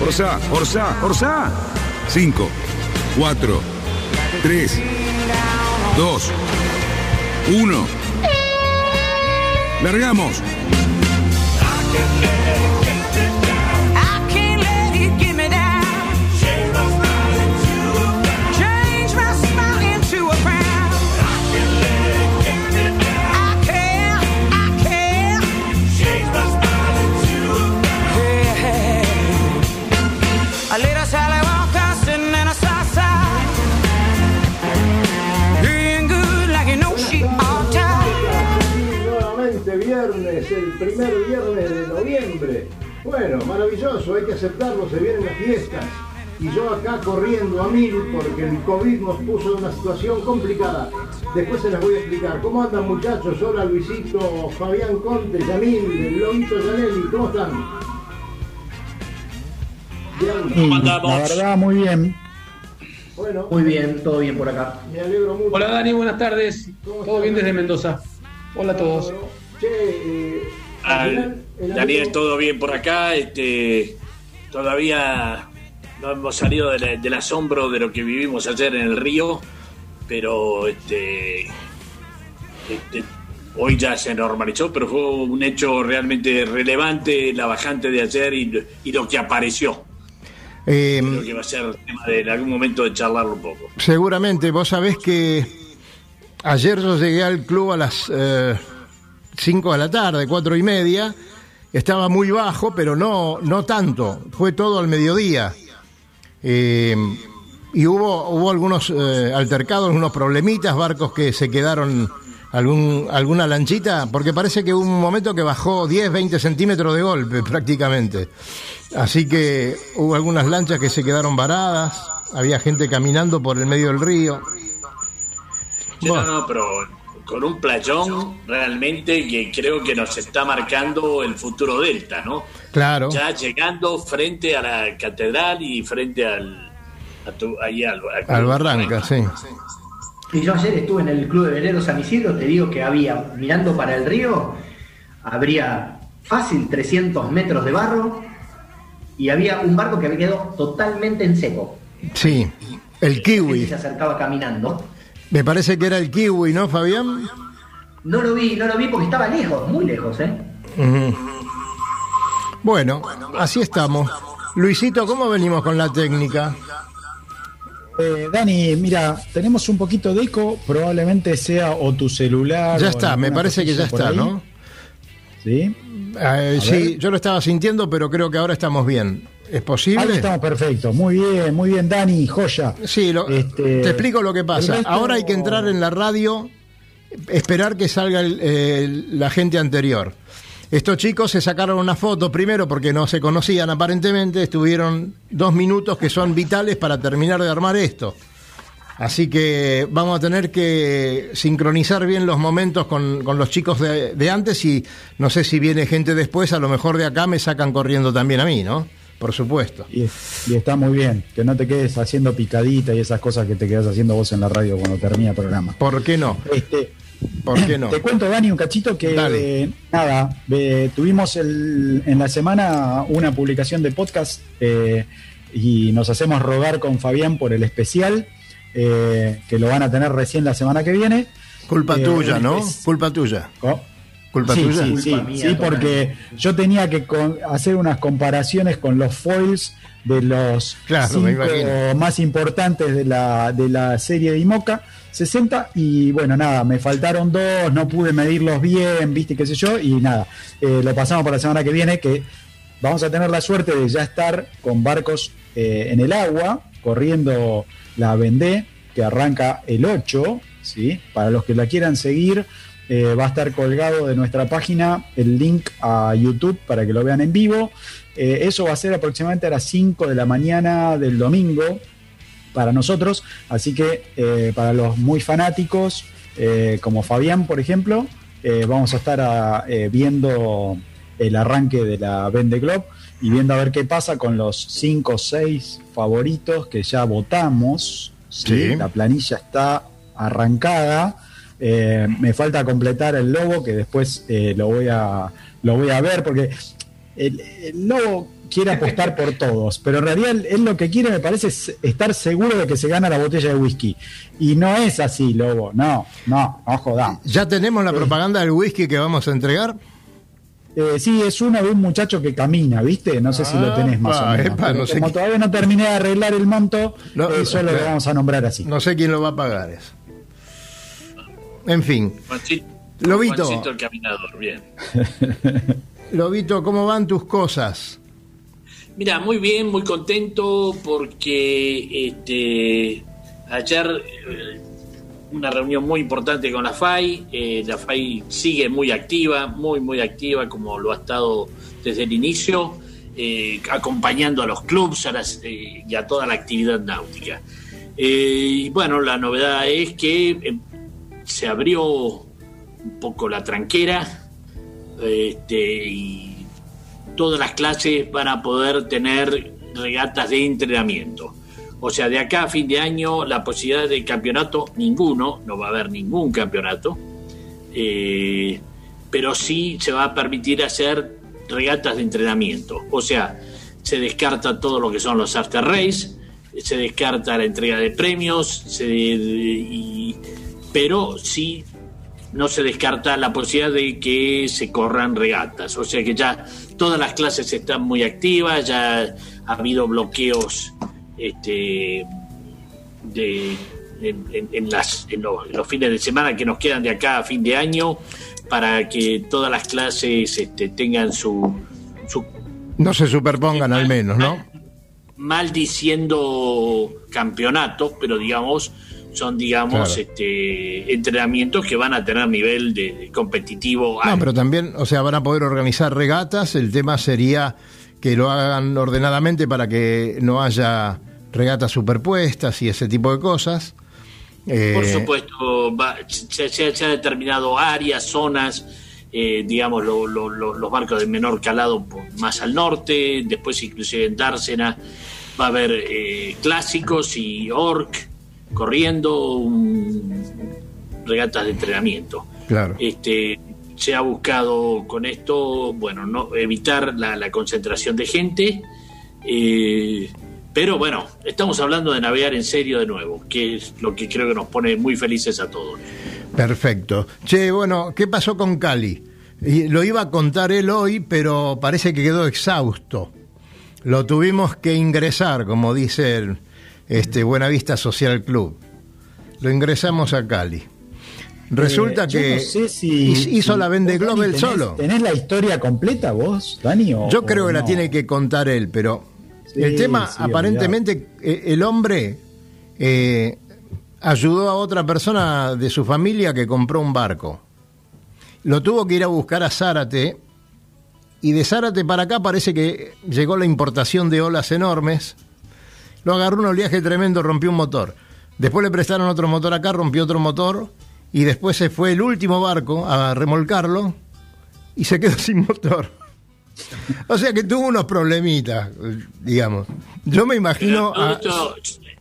Orsa, Orsa, Orsa. 5, 4, 3, 2, 1. Largamos. Primer viernes de noviembre. Bueno, maravilloso, hay que aceptarlo, se vienen las fiestas. Y yo acá corriendo a mil porque el COVID nos puso en una situación complicada. Después se las voy a explicar. ¿Cómo andan muchachos? Hola Luisito, Fabián Conte, Yamil, Lobito Yaneli, ¿cómo están? Bien. Y La verdad, muy bien. Bueno, Muy bien, todo bien por acá. me alegro mucho. Hola Dani, buenas tardes. ¿Cómo Todo bien desde Mendoza. Hola a todos. Che, eh, al Al- final, el Daniel, todo bien por acá. Este, todavía no hemos salido de la- del asombro de lo que vivimos ayer en el río, pero este, este, hoy ya se normalizó, pero fue un hecho realmente relevante la bajante de ayer y, y lo que apareció. Eh, Creo que va a ser tema de en algún momento de charlarlo un poco. Seguramente, vos sabés que ayer yo llegué al club a las 5 de la tarde, cuatro y media, estaba muy bajo, pero no, no tanto, fue todo al mediodía. Eh, y hubo, hubo algunos eh, altercados, unos problemitas, barcos que se quedaron, algún, alguna lanchita, porque parece que hubo un momento que bajó 10, 20 centímetros de golpe prácticamente. Así que hubo algunas lanchas que se quedaron varadas, había gente caminando por el medio del río. Sí, Bueno. no, no, pero con un playón realmente que creo que nos está marcando el futuro Delta, ¿no? Claro, ya llegando frente a la catedral y frente al a tu- ahí al, al Barranca, sí. Y yo ayer estuve en el Club de Velero San Isidro, te digo que había, mirando para el río, habría fácil 300 metros de barro y había un barco que había quedado totalmente en seco. Sí, el kiwi. se acercaba caminando. Me parece que era el kiwi, ¿no, Fabián? No lo vi, no lo vi porque estaba lejos, muy lejos, ¿eh? Bueno, así estamos. Luisito, ¿cómo venimos con la técnica? Eh, Dani, mira, tenemos un poquito de eco, probablemente sea o tu celular. Ya está, me parece que ya está, ahí. ¿no? Sí. Eh, A sí, ver. yo lo estaba sintiendo, pero creo que ahora estamos bien. ¿Es Ahí posible? estamos perfecto. Muy bien, muy bien, Dani, joya. Sí, lo- Este, te explico lo que pasa. resto- Ahora hay que entrar en la radio, esperar que salga el- el- la gente anterior. Estos chicos se sacaron una foto primero porque no se conocían aparentemente, estuvieron dos minutos que son vitales para terminar de armar esto. Así que vamos a tener que sincronizar bien los momentos con, con los chicos de, de antes y no sé si viene gente después, a lo mejor de acá me sacan corriendo también a mí, ¿no? Por supuesto. Y, y está muy bien, que no te quedes haciendo picadita y esas cosas que te quedas haciendo vos en la radio cuando termina el programa. ¿Por qué no? Este, ¿Por qué no? Te cuento, Dani, un cachito que Dale. eh, nada, eh, tuvimos el- en la semana una publicación de podcast eh, y nos hacemos rogar con Fabián por el especial, eh, que lo van a tener recién la semana que viene. Culpa Eh, tuya, ¿no? Culpa tuya. Culpa sí, tuya. sí, Culpa sí, mía, sí, total. porque yo tenía que con- hacer unas comparaciones con los foils de los Claro, cinco más importantes de la, de la serie de IMOCA 60 y bueno, nada, me faltaron dos, no pude medirlos bien, viste, qué sé yo, y nada, eh, lo pasamos para la semana que viene, que vamos a tener la suerte de ya estar con barcos eh, en el agua, corriendo la Vendée, que arranca el 8, ¿sí? Para los que la quieran seguir, eh, va a estar colgado de nuestra página el link a YouTube para que lo vean en vivo. Eh, eso va a ser aproximadamente a las 5 de la mañana del domingo para nosotros, así que eh, para los muy fanáticos, como Fabián, por ejemplo, vamos a estar a- eh, viendo el arranque de la Vende Globe y viendo a ver qué pasa con los 5 o 6 favoritos que ya votamos. ¿sí? Sí. La planilla está arrancada. Eh, me falta completar el logo que después eh, lo voy a lo voy a ver porque el, el lobo quiere apostar por todos, pero en realidad él, él lo que quiere me parece es estar seguro de que se gana la botella de whisky. Y no es así, lobo, no, no, no jodamos. ¿Ya tenemos la propaganda del whisky que vamos a entregar? Eh, sí, es uno de un muchacho que camina, ¿viste? No sé si lo tenés más o Ah, menos. epa, Pero no sé como todavía no terminé de arreglar el monto, No, eh, solo lo vamos a nombrar así. No sé quién lo va a pagar eso. En fin, Juancito, Lobito. Juancito el caminador, bien. Lobito, ¿cómo van tus cosas? Mira, muy bien, muy contento porque este, ayer eh, una reunión muy importante con la FAI. eh, la FAI sigue muy activa, muy, muy activa, como lo ha estado desde el inicio, eh, acompañando a los clubes a las, eh, y a toda la actividad náutica. Y bueno, la novedad es que eh, se abrió un poco la tranquera este, y todas las clases van a poder tener regatas de entrenamiento. O sea, de acá a fin de año la posibilidad de campeonato, ninguno, no va a haber ningún campeonato, eh, pero sí se va a permitir hacer regatas de entrenamiento. O sea, se descarta todo lo que son los after race, se descarta la entrega de premios, se- y- pero sí no se descarta la posibilidad de que se corran regatas. O sea que ya todas las clases están muy activas, ya ha habido bloqueos este, de, en, en- en las, en los, fines de semana que nos quedan de acá a fin de año para que todas las clases este, tengan su, su No se superpongan al menos, ¿no? maldiciendo campeonatos, pero digamos, son digamos Claro. este entrenamientos que van a tener nivel de, de competitivo No, alto. pero también, o sea, van a poder organizar regatas. El tema sería que lo hagan ordenadamente para que no haya regatas superpuestas y ese tipo de cosas. Eh, Por supuesto, va- se, se- se ha determinado áreas, zonas, eh, digamos, lo- lo- lo- los barcos de menor calado más al norte, después inclusive en Dársena va a haber eh, clásicos y orc corriendo, un- regatas de entrenamiento. Claro. Este, se ha buscado con esto, bueno, no evitar la, la concentración de gente, eh, pero bueno, estamos hablando de navegar en serio de nuevo, que es lo que creo que nos pone muy felices a todos. Perfecto. Che, bueno, ¿qué pasó con Cali? Y lo iba a contar él hoy, pero parece que quedó exhausto. Lo tuvimos que ingresar, como dice el este, Buenavista Social Club. Lo ingresamos a Cali. Resulta Eh, que no sé si- hiz- hizo si la Vende Globe él solo. ¿Tenés la historia completa vos, Dani? o- Yo creo o que la tiene que contar él, pero Sí, el tema, sí, aparentemente, eh, el hombre eh, ayudó a otra persona de su familia que compró un barco. Lo tuvo que ir a buscar a Zárate, y de Zárate para acá parece que llegó la importación de olas enormes. Lo agarró un oleaje tremendo, rompió un motor. Después le prestaron otro motor acá, rompió otro motor, y después se fue el último barco a remolcarlo y se quedó sin motor. O sea que tuvo unos problemitas, digamos. Yo me imagino. todo, a- esto,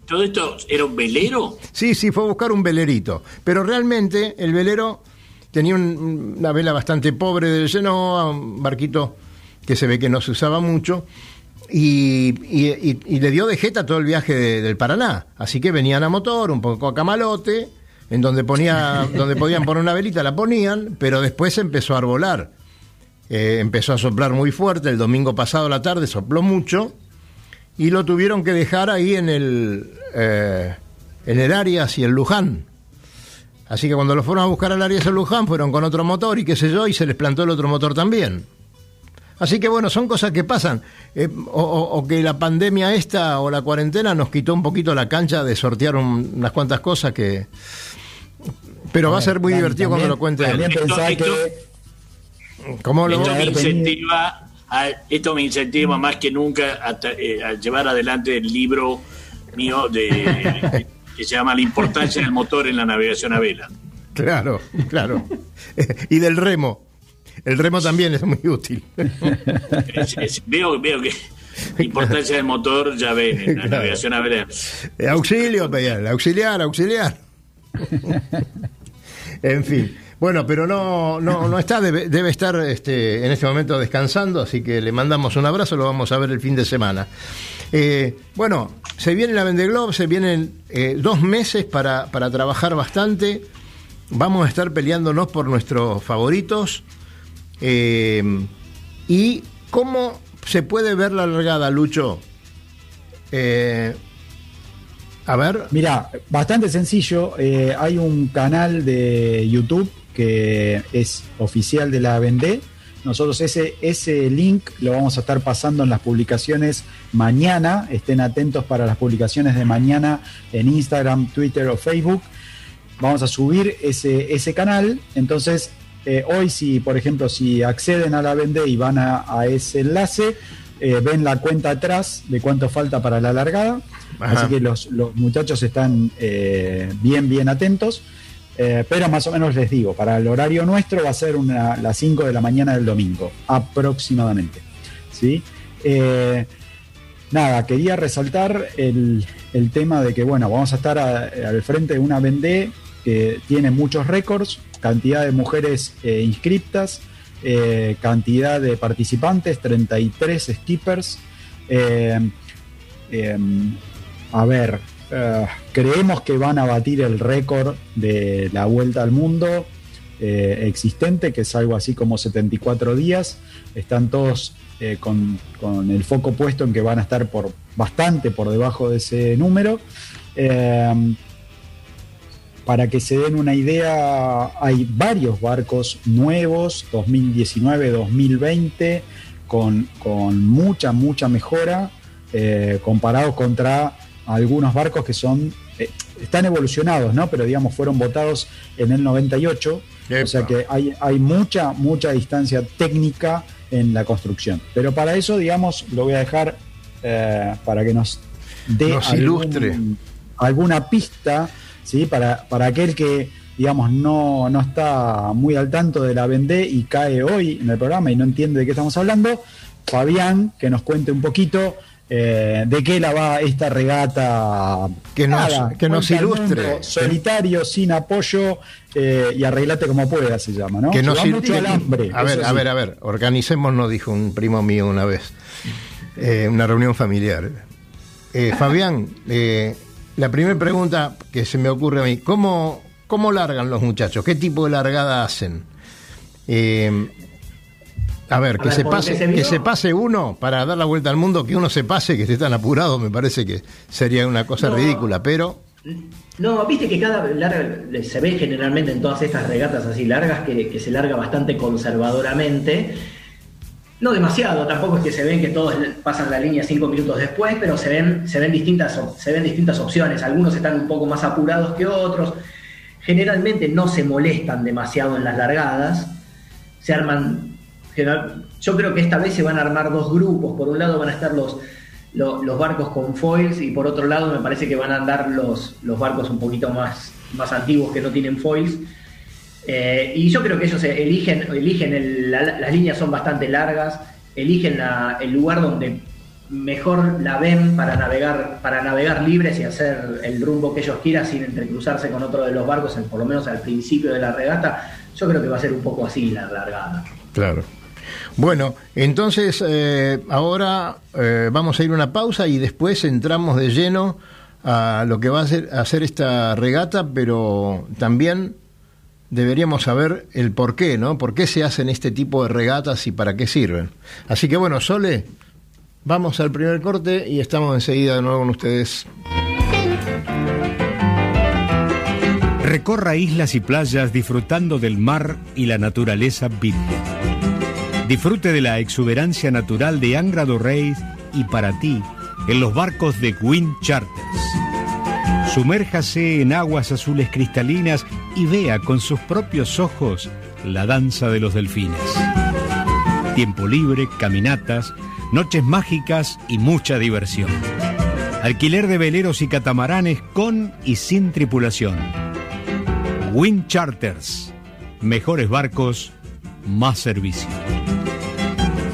¿Todo esto era un velero? Sí, sí, fue a buscar un velerito. Pero realmente el velero tenía un- una vela bastante pobre del Genoa, un barquito que se ve que no se usaba mucho. Y, y- y- le dio de jeta todo el viaje de- del Paraná. Así que venían a motor, un poco a camalote, en donde, ponía, donde podían poner una velita, la ponían, pero después empezó a arbolar. Eh, empezó a soplar muy fuerte, el domingo pasado la tarde sopló mucho y lo tuvieron que dejar ahí en el, eh, en el Arias y el Luján. Así que cuando lo fueron a buscar al Arias y el Luján fueron con otro motor y qué sé yo, y se les plantó el otro motor también. Así que bueno, son cosas que pasan. Eh, o, o- o que la pandemia esta o la cuarentena nos quitó un poquito la cancha de sortear un- unas cuantas cosas que... Pero va a ser muy También- divertido cuando lo cuente También él. pensaba Esto- que ¿Cómo lo Esto me incentiva, a, esto me incentiva más que nunca a, eh, a llevar adelante el libro mío de que se llama La importancia del motor en la navegación a vela. Claro, claro. y del remo. El remo también es muy útil. Es- es- veo, veo que importancia del motor ya ven en la Claro. navegación a vela. Eh, Auxilio, pedían, auxiliar, auxiliar. en fin. Bueno, pero no, no, no está, debe, debe estar este, en este momento descansando, así que le mandamos un abrazo, lo vamos a ver el fin de semana. Eh, bueno, se viene la Vende Globe, se vienen eh, dos meses para, para trabajar bastante. Vamos a estar peleándonos por nuestros favoritos. Eh, ¿Y cómo se puede ver la largada, Lucho? Eh, a ver, Mira, bastante sencillo. eh, hay un canal de YouTube que es oficial de la Vendée. Nosotros ese, ese link lo vamos a estar pasando en las publicaciones mañana. Estén atentos para las publicaciones de mañana en Instagram, Twitter o Facebook. Vamos a subir ese, ese canal. Entonces, eh, hoy si, por ejemplo, si acceden a la Vendée y van a, a ese enlace, eh, ven la cuenta atrás de cuánto falta para la largada. Ajá. Así que los, los muchachos están eh, bien, bien atentos. Eh, pero más o menos les digo, para el horario nuestro va a ser una, las 5 de la mañana del domingo, aproximadamente. ¿sí? Eh, nada, quería resaltar el, el tema de que, bueno, vamos a estar a- al frente de una Vendée tiene muchos récords, cantidad de mujeres eh, inscriptas, eh, cantidad de participantes, 33 skippers. eh, a ver, creemos que van a batir el récord de la vuelta al mundo existente, que es algo así como 74 días. Están todos con, con el foco puesto en que van a estar por bastante por debajo de ese número. Para que se den una idea, hay varios barcos nuevos, 2019-2020, con, con mucha, mucha mejora, eh, comparados contra algunos barcos que son, eh, están evolucionados, ¿no? Pero digamos, fueron votados en el 98, Epa. o sea que hay, hay mucha, mucha distancia técnica en la construcción. Pero para eso, digamos, lo voy a dejar eh, para que nos dé Nos algún- ilustre. alguna pista, ¿sí? Para, para aquel que, digamos, no, no está muy al tanto de la Vendée y cae hoy en el programa y no entiende de qué estamos hablando, Fabián, que nos cuente un poquito eh, de qué la va esta regata. Que nos- que nos ilustre. solitario, sin apoyo eh, y arreglate como puedas, se llama, ¿no? que nos sir- mucho alambre. A ver, a ver, a ver, organicémonos, dijo un primo mío una vez, eh, una reunión familiar. Fabián, la primera pregunta que se me ocurre a mí, ¿cómo, ¿cómo largan los muchachos? ¿Qué tipo de largada hacen? Eh, a ver, A que, ver, se pase, que se que vio- se pase uno para dar la vuelta al mundo, que uno se pase, que esté tan apurado, me parece que sería una cosa No. ridícula, pero No, viste que cada larga, se ve generalmente en todas estas regatas así largas que, que se larga bastante conservadoramente. No demasiado, tampoco es que se ven que todos pasan la línea cinco minutos después, pero se ven, se ven, distintas, se ven distintas opciones. Algunos están un poco más apurados que otros. Generalmente no se molestan demasiado en las largadas. Se arman. general- yo creo que esta vez se van a armar dos grupos. Por un lado van a estar los, lo- los barcos con foils y por otro lado me parece que van a andar los, los barcos un poquito más, más antiguos que no tienen foils. Eh, y yo creo que ellos eligen, eligen el- la- las líneas son bastante largas, eligen el lugar donde mejor la ven para navegar, para navegar libres y hacer el rumbo que ellos quieran sin entrecruzarse con otro de los barcos, por lo menos al principio de la regata. Yo creo que va a ser un poco así la largada. Claro. Bueno, entonces eh, ahora eh, vamos a ir a una pausa y después entramos de lleno a lo que va a ser, a hacer esta regata, pero también deberíamos saber el por qué, ¿no? ¿Por qué se hacen este tipo de regatas y para qué sirven? Así que bueno, Sole, vamos al primer corte y estamos enseguida de nuevo con ustedes. Recorra islas y playas disfrutando del mar y la naturaleza virgen. Disfrute de la exuberancia natural de Angra do y para ti en los barcos de Wind Charters. Sumérjase en aguas azules cristalinas y vea con sus propios ojos la danza de los delfines. Tiempo libre, caminatas, noches mágicas y mucha diversión. Alquiler de veleros y catamaranes con y sin tripulación Wind Charters. Mejores barcos, más servicio.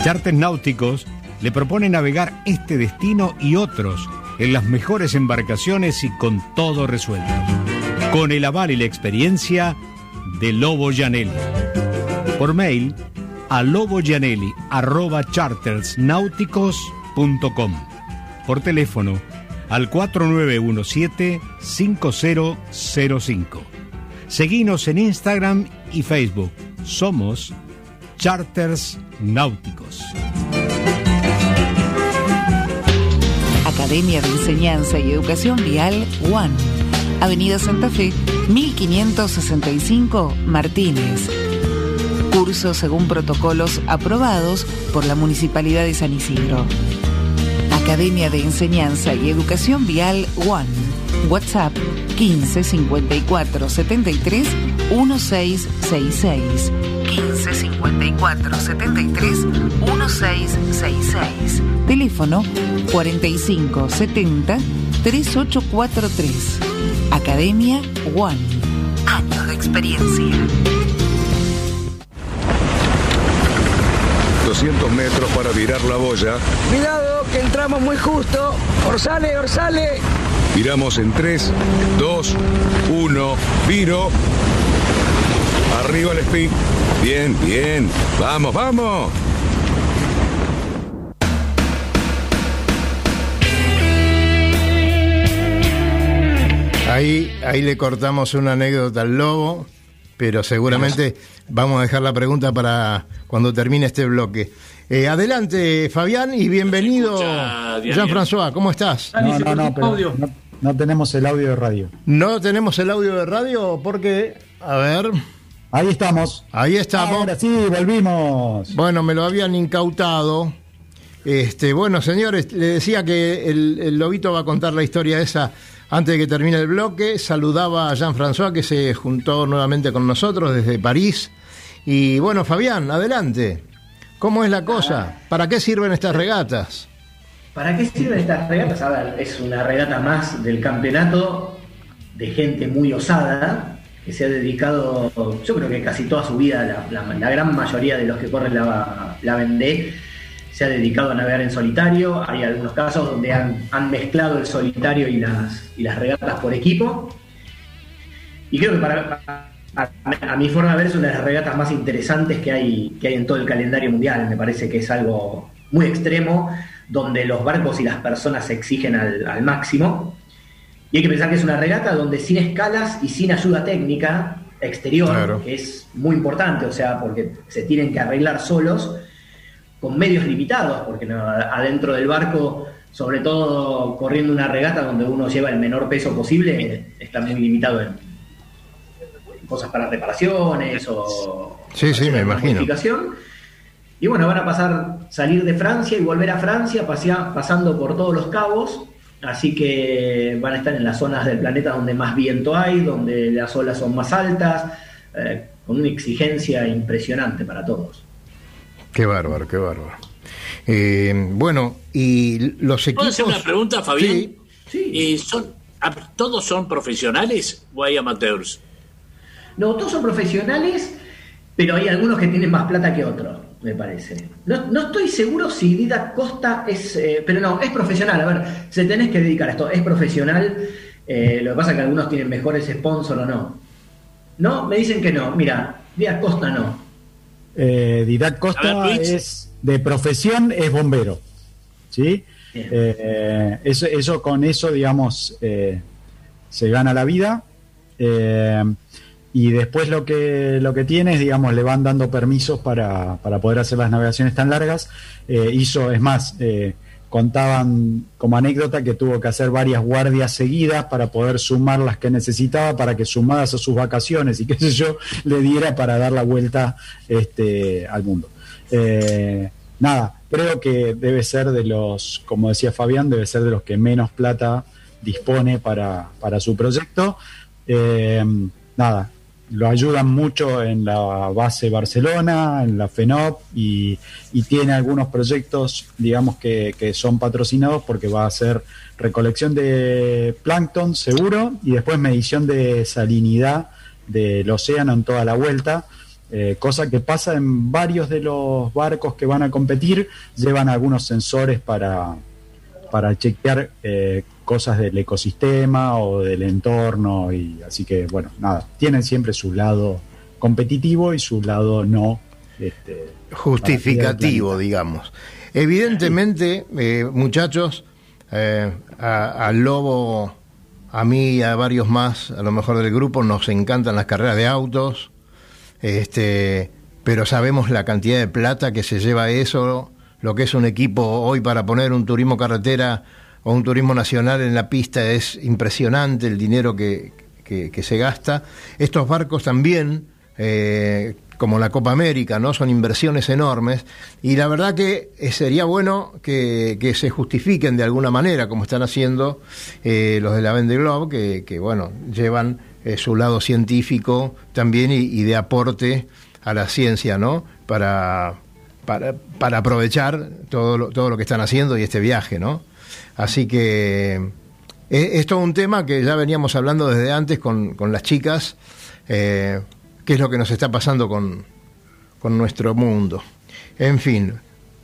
Charters náuticos le propone navegar este destino y otros en las mejores embarcaciones y con todo resuelto. Con el aval y la experiencia de Lobo Janelli. Por mail a loboyanelli.chartersnáuticos.com. Por teléfono al 4917 5005. Seguinos en Instagram y Facebook. Somos Charters Náuticos. Academia de Enseñanza y Educación Vial One. Avenida Santa Fe, 1565 Martínez. Cursos según protocolos aprobados por la Municipalidad de San Isidro. Academia de Enseñanza y Educación Vial One. WhatsApp 15 54 73 1666. 15 54 73 1666. Teléfono 45 70 3843. Academia One. Años de experiencia. 200 metros para virar la boya. Cuidado, que entramos muy justo. Orsale, orsale. Viramos en 3, 2, 1, viro. Arriba el speed. Bien, bien. Vamos, vamos. Ahí, ahí le cortamos una anécdota al lobo, pero seguramente vamos a dejar la pregunta para cuando termine este bloque. Eh, adelante, Fabián, y bienvenido. Jean-François, ¿cómo estás? No, no, no, pero audio. no, no tenemos el audio de radio. No tenemos el audio de radio porque, a ver, Ahí estamos. ahí estamos. Ahora sí, volvimos. Bueno, me lo habían incautado. Este, bueno, señores, le decía que el, el lobito va a contar la historia esa antes de que termine el bloque. Saludaba a Jean-François que se juntó nuevamente con nosotros desde París. Y bueno, Fabián, adelante. ¿Cómo es la cosa? ¿Para qué sirven estas regatas? ¿Para qué sirven estas regatas? A ver, es una regata más del campeonato de gente muy osada que se ha dedicado, yo creo que casi toda su vida, la, la- la gran mayoría de los que corren la, la Vendée, se ha dedicado a navegar en solitario. Hay algunos casos donde han, han mezclado el solitario y las, y las regatas por equipo. Y creo que para, a, a mi forma de ver es una de las regatas más interesantes que hay, que hay en todo el calendario mundial. Me parece que es algo muy extremo, donde los barcos y las personas se exigen al, al máximo. Y hay que pensar que es una regata donde sin escalas y sin ayuda técnica exterior, Claro. que es muy importante, o sea, porque se tienen que arreglar solos, con medios limitados, porque adentro del barco, sobre todo corriendo una regata donde uno lleva el menor peso posible, está muy limitado en cosas para reparaciones o Sí, me imagino. Y bueno, van a pasar, salir de Francia y volver a Francia, pasea- pasando por todos los cabos. Así que van a estar en las zonas del planeta donde más viento hay, donde las olas son más altas, eh, con una exigencia impresionante para todos. Qué bárbaro, qué bárbaro. Eh, bueno, y los ¿Puedo equipos... hacer una pregunta, Fabián? Sí. Sí. Eh, son, a- ¿Todos son profesionales o hay amateurs? No, todos son profesionales, pero hay algunos que tienen más plata que otros, me parece. No, no estoy seguro si Dida Costa es, eh, pero no, es profesional. A ver, se tenés que dedicar a esto, es profesional. eh, lo que pasa es que algunos tienen mejores sponsors o no. No, me dicen que no. Mira, Díaz Costa no. Eh, Didac Costa ver, es de profesión, es bombero. ¿Sí? Eh, eso, eso con eso, digamos, eh, se gana la vida. Eh, y después lo que, lo que tiene es, digamos, le van dando permisos para, para poder hacer las navegaciones tan largas. Hizo, es más, contaban como anécdota que tuvo que hacer varias guardias seguidas para poder sumar las que necesitaba para que sumadas a sus vacaciones y qué sé yo, le diera para dar la vuelta este, al mundo. Eh, nada, creo que debe ser de los, como decía Fabián, debe ser de los que menos plata dispone para, para su proyecto. Eh, nada, lo ayudan mucho en la base Barcelona, en la FENOP y, tiene algunos proyectos, digamos, que, que, son patrocinados porque va a hacer recolección de plancton seguro y después medición de salinidad del océano en toda la vuelta. Eh, cosa que pasa en varios de los barcos que van a competir, llevan algunos sensores para, para chequear eh, cosas del ecosistema o del entorno y así que bueno nada tienen siempre su lado competitivo y su lado no este, justificativo digamos. Evidentemente eh, muchachos eh, al lobo a mí y a varios más a lo mejor del grupo nos encantan las carreras de autos este pero sabemos la cantidad de plata que se lleva eso lo que es un equipo hoy para poner un turismo carretera o un turismo nacional en la pista es impresionante el dinero que, que, se gasta. Estos barcos también, eh, como la Copa América, ¿no? Son inversiones enormes y la verdad que sería bueno que, que se justifiquen de alguna manera, como están haciendo eh, los de la Vende Globe, que, que bueno, llevan eh, su lado científico también y, y, de aporte a la ciencia, ¿no? Para, para, para aprovechar todo lo, todo lo que están haciendo y este viaje, ¿no? Así que es, es, todo un tema que ya veníamos hablando desde antes con, con las chicas, eh, qué es lo que nos está pasando con, con nuestro mundo. En fin,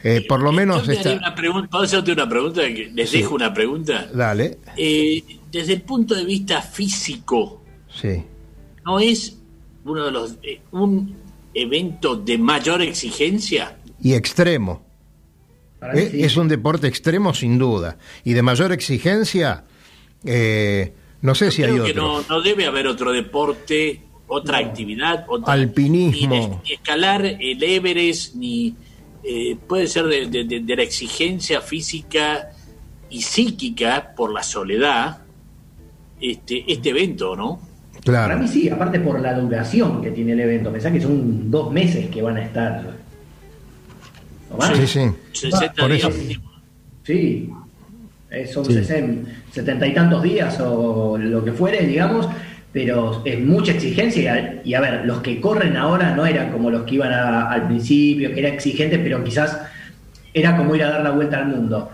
eh, por lo menos... Esta... Una pregunta, ¿Puedo hacerte una pregunta? Les sí. dejo una pregunta. Dale. Eh, desde el punto de vista físico, sí. ¿no es uno de los eh, un evento de mayor exigencia? Y extremo. Es, sí. es, un deporte extremo sin duda y de mayor exigencia. Eh, no sé Yo si hay otro. que no, no, debe haber otro deporte, otra no. actividad, otra, alpinismo, ni, ni, escalar el Everest, ni eh, puede ser de, de, de, la exigencia física y psíquica por la soledad. Este, este evento, ¿no? Claro. Para mí sí, aparte por la duración que tiene el evento. Pensá que son dos meses que van a estar Sí, sí. 60 días. Sí. Eh, son sí. 60, 70 y tantos días o lo que fuere, digamos, pero es mucha exigencia. Y a ver, los que corren ahora no eran como los que iban a, al principio, que era exigente, pero quizás era como ir a dar la vuelta al mundo.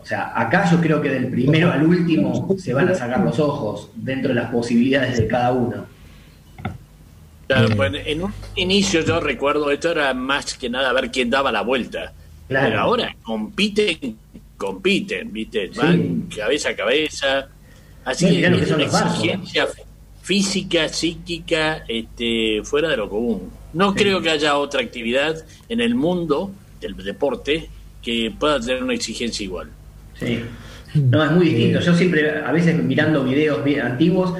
O sea, acá yo creo que del primero al último se van a sacar los ojos dentro de las posibilidades de cada uno. Claro, pues en un inicio yo recuerdo esto era más que nada a ver quién daba la vuelta. Claro. Pero ahora compiten, compiten, ¿viste? Van sí. cabeza a cabeza. Así sí, que es una exigencia física, psíquica, este, fuera de lo común. No sí. creo que haya otra actividad en el mundo del deporte que pueda tener una exigencia igual. Sí. No, es muy distinto. Yo siempre, a veces mirando videos antiguos,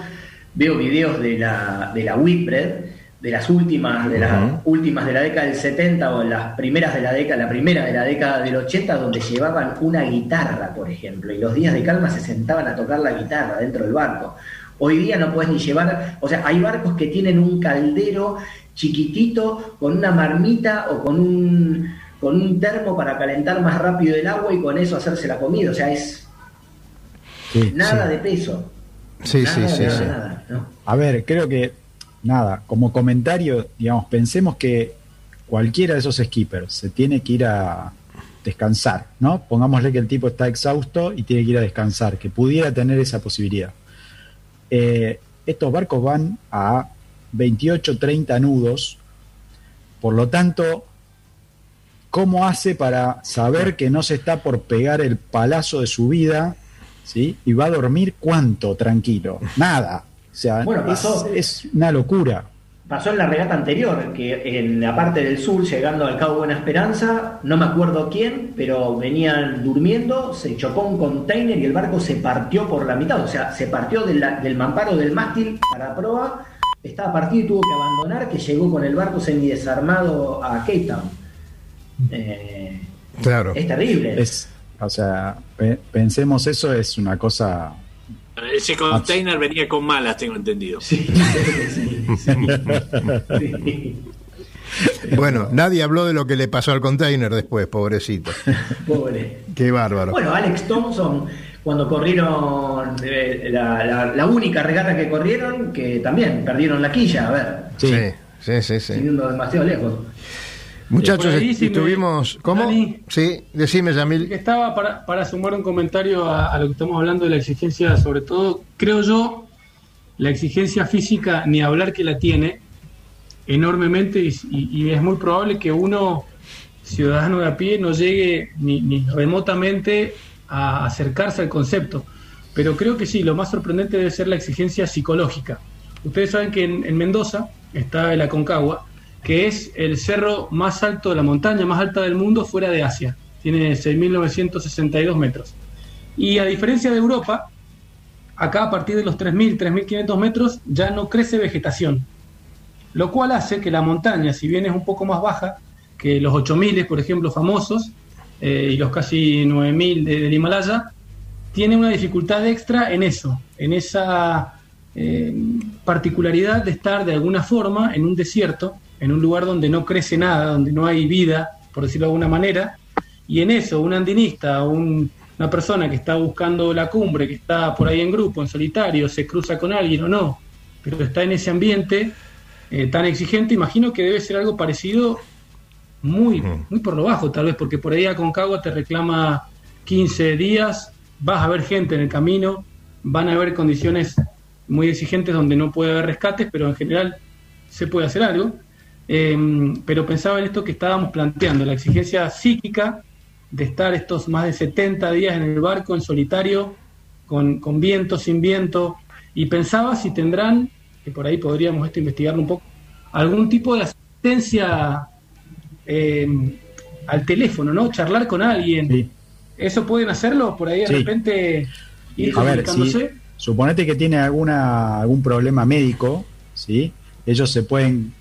veo videos de la, de la Whitbread de las últimas de las uh -huh. últimas de la década del 70 o las primeras de la década la primera de la década del 80 donde llevaban una guitarra por ejemplo y los días de calma se sentaban a tocar la guitarra dentro del barco hoy día no puedes ni llevar o sea hay barcos que tienen un caldero chiquitito con una marmita o con un con un termo para calentar más rápido el agua y con eso hacerse la comida o sea es sí, nada sí. de peso sí nada, sí sí, nada, sí. Nada, ¿no? a ver creo que nada, como comentario, digamos, pensemos que cualquiera de esos skippers se tiene que ir a descansar, ¿no? Pongámosle que el tipo está exhausto y tiene que ir a descansar, que pudiera tener esa posibilidad. Eh, estos barcos van a 28, 30 nudos, por lo tanto, ¿cómo hace para saber que no se está por pegar el palazo de su vida? ¿Sí? Y va a dormir cuánto tranquilo? Nada. O sea, bueno, es, es, una locura. pasó en la regata anterior, que en la parte del sur, llegando al Cabo Buena Esperanza, no me acuerdo quién, pero venían durmiendo, se chocó un container y el barco se partió por la mitad, o sea, se partió del, del mamparo del mástil para la proa, estaba partido y tuvo que abandonar, que llegó con el barco semidesarmado a Cape Town. Eh, claro. Es terrible. Es, o sea, pe- pensemos eso, es una cosa Ese container venía con malas, tengo entendido. Bueno, nadie habló de lo que le pasó al container después, pobrecito. Pobre. Qué bárbaro. Bueno, Alex Thompson, cuando corrieron eh, la, la- la única regata que corrieron, que también perdieron la quilla, a ver, Sí, sí, sí, sí. demasiado lejos. Muchachos, si me- estuvimos. ¿Cómo? Dani. Sí, decime, Yamil. Que estaba para, para sumar un comentario a, a lo que estamos hablando de la exigencia, sobre todo, creo yo, la exigencia física, ni hablar que la tiene enormemente y, y- y es muy probable que uno, ciudadano de a pie, no llegue ni, ni remotamente a acercarse al concepto. Pero creo que sí, lo más sorprendente debe ser la exigencia psicológica. Ustedes saben que en, en Mendoza está el Aconcagua, que es el cerro más alto de la montaña, más alta del mundo fuera de Asia. Tiene 6.962 metros. Y a diferencia de Europa, acá a partir de los 3.000, 3.500 metros ya no crece vegetación. Lo cual hace que la montaña, si bien es un poco más baja que los 8.000, por ejemplo, famosos, eh, y los casi 9.000 de- del Himalaya, tiene una dificultad extra en eso, en esa eh, particularidad de estar de alguna forma en un desierto, en un lugar donde no crece nada, donde no hay vida, por decirlo de alguna manera, y en eso un andinista, un- una persona que está buscando la cumbre, que está por ahí en grupo, en solitario, se cruza con alguien o no, pero está en ese ambiente eh, tan exigente, imagino que debe ser algo parecido muy, muy por lo bajo tal vez, porque por ahí a Concagua te reclama 15 días, vas a ver gente en el camino, van a haber condiciones muy exigentes donde no puede haber rescates, pero en general se puede hacer algo. Eh, pero pensaba en esto que estábamos planteando, la exigencia psíquica de estar estos más de 70 días en el barco en solitario, con, con viento, sin viento, y pensaba si tendrán, que por ahí podríamos esto investigarlo un poco, algún tipo de asistencia eh, al teléfono, ¿no? Charlar con alguien. Sí. ¿Eso pueden hacerlo? Por ahí de Sí. repente ir ver, comunicándose. si, suponete que tiene alguna, algún problema médico, ¿sí? Ellos se pueden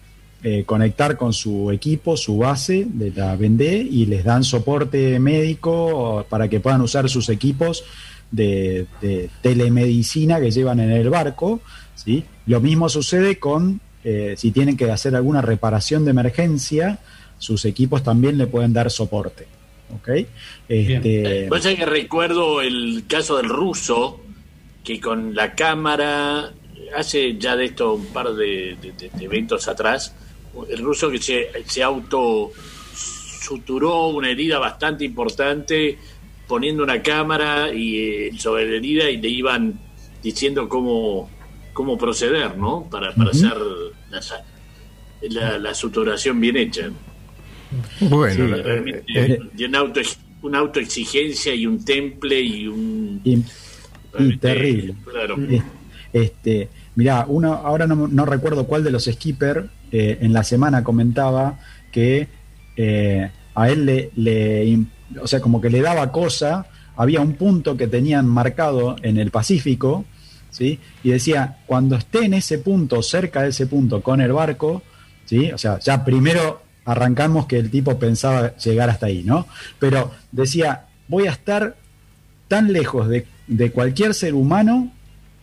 eh, conectar con su equipo, su base de la Vendée y les dan soporte médico para que puedan usar sus equipos de, de telemedicina que llevan en el barco, ¿sí? Lo mismo sucede con eh, si tienen que hacer alguna reparación de emergencia, sus equipos también le pueden dar soporte. ¿Ok? Este, Vos que recuerdo el caso del ruso, que con la cámara, hace ya de esto un par de, de- de- de eventos atrás, el ruso que se, se auto suturó una herida bastante importante poniendo una cámara y eh, sobre la herida y le iban diciendo cómo, cómo proceder, ¿no? Para, para hacer la, sa- la, la suturación bien hecha. Bueno, Sí, realmente, eh, una, auto, una autoexigencia y un temple y un... y- y terrible. Claro. Este, mirá, uno, ahora no, no recuerdo cuál de los skipper eh, en la semana comentaba que eh, a él le, o sea, como que le daba cosa, había un punto que tenían marcado en el Pacífico, ¿sí? Y decía, cuando esté en ese punto, cerca de ese punto con el barco, ¿sí? O sea, ya primero arrancamos que el tipo pensaba llegar hasta ahí, ¿no? Pero decía, voy a estar tan lejos de cualquier ser humano,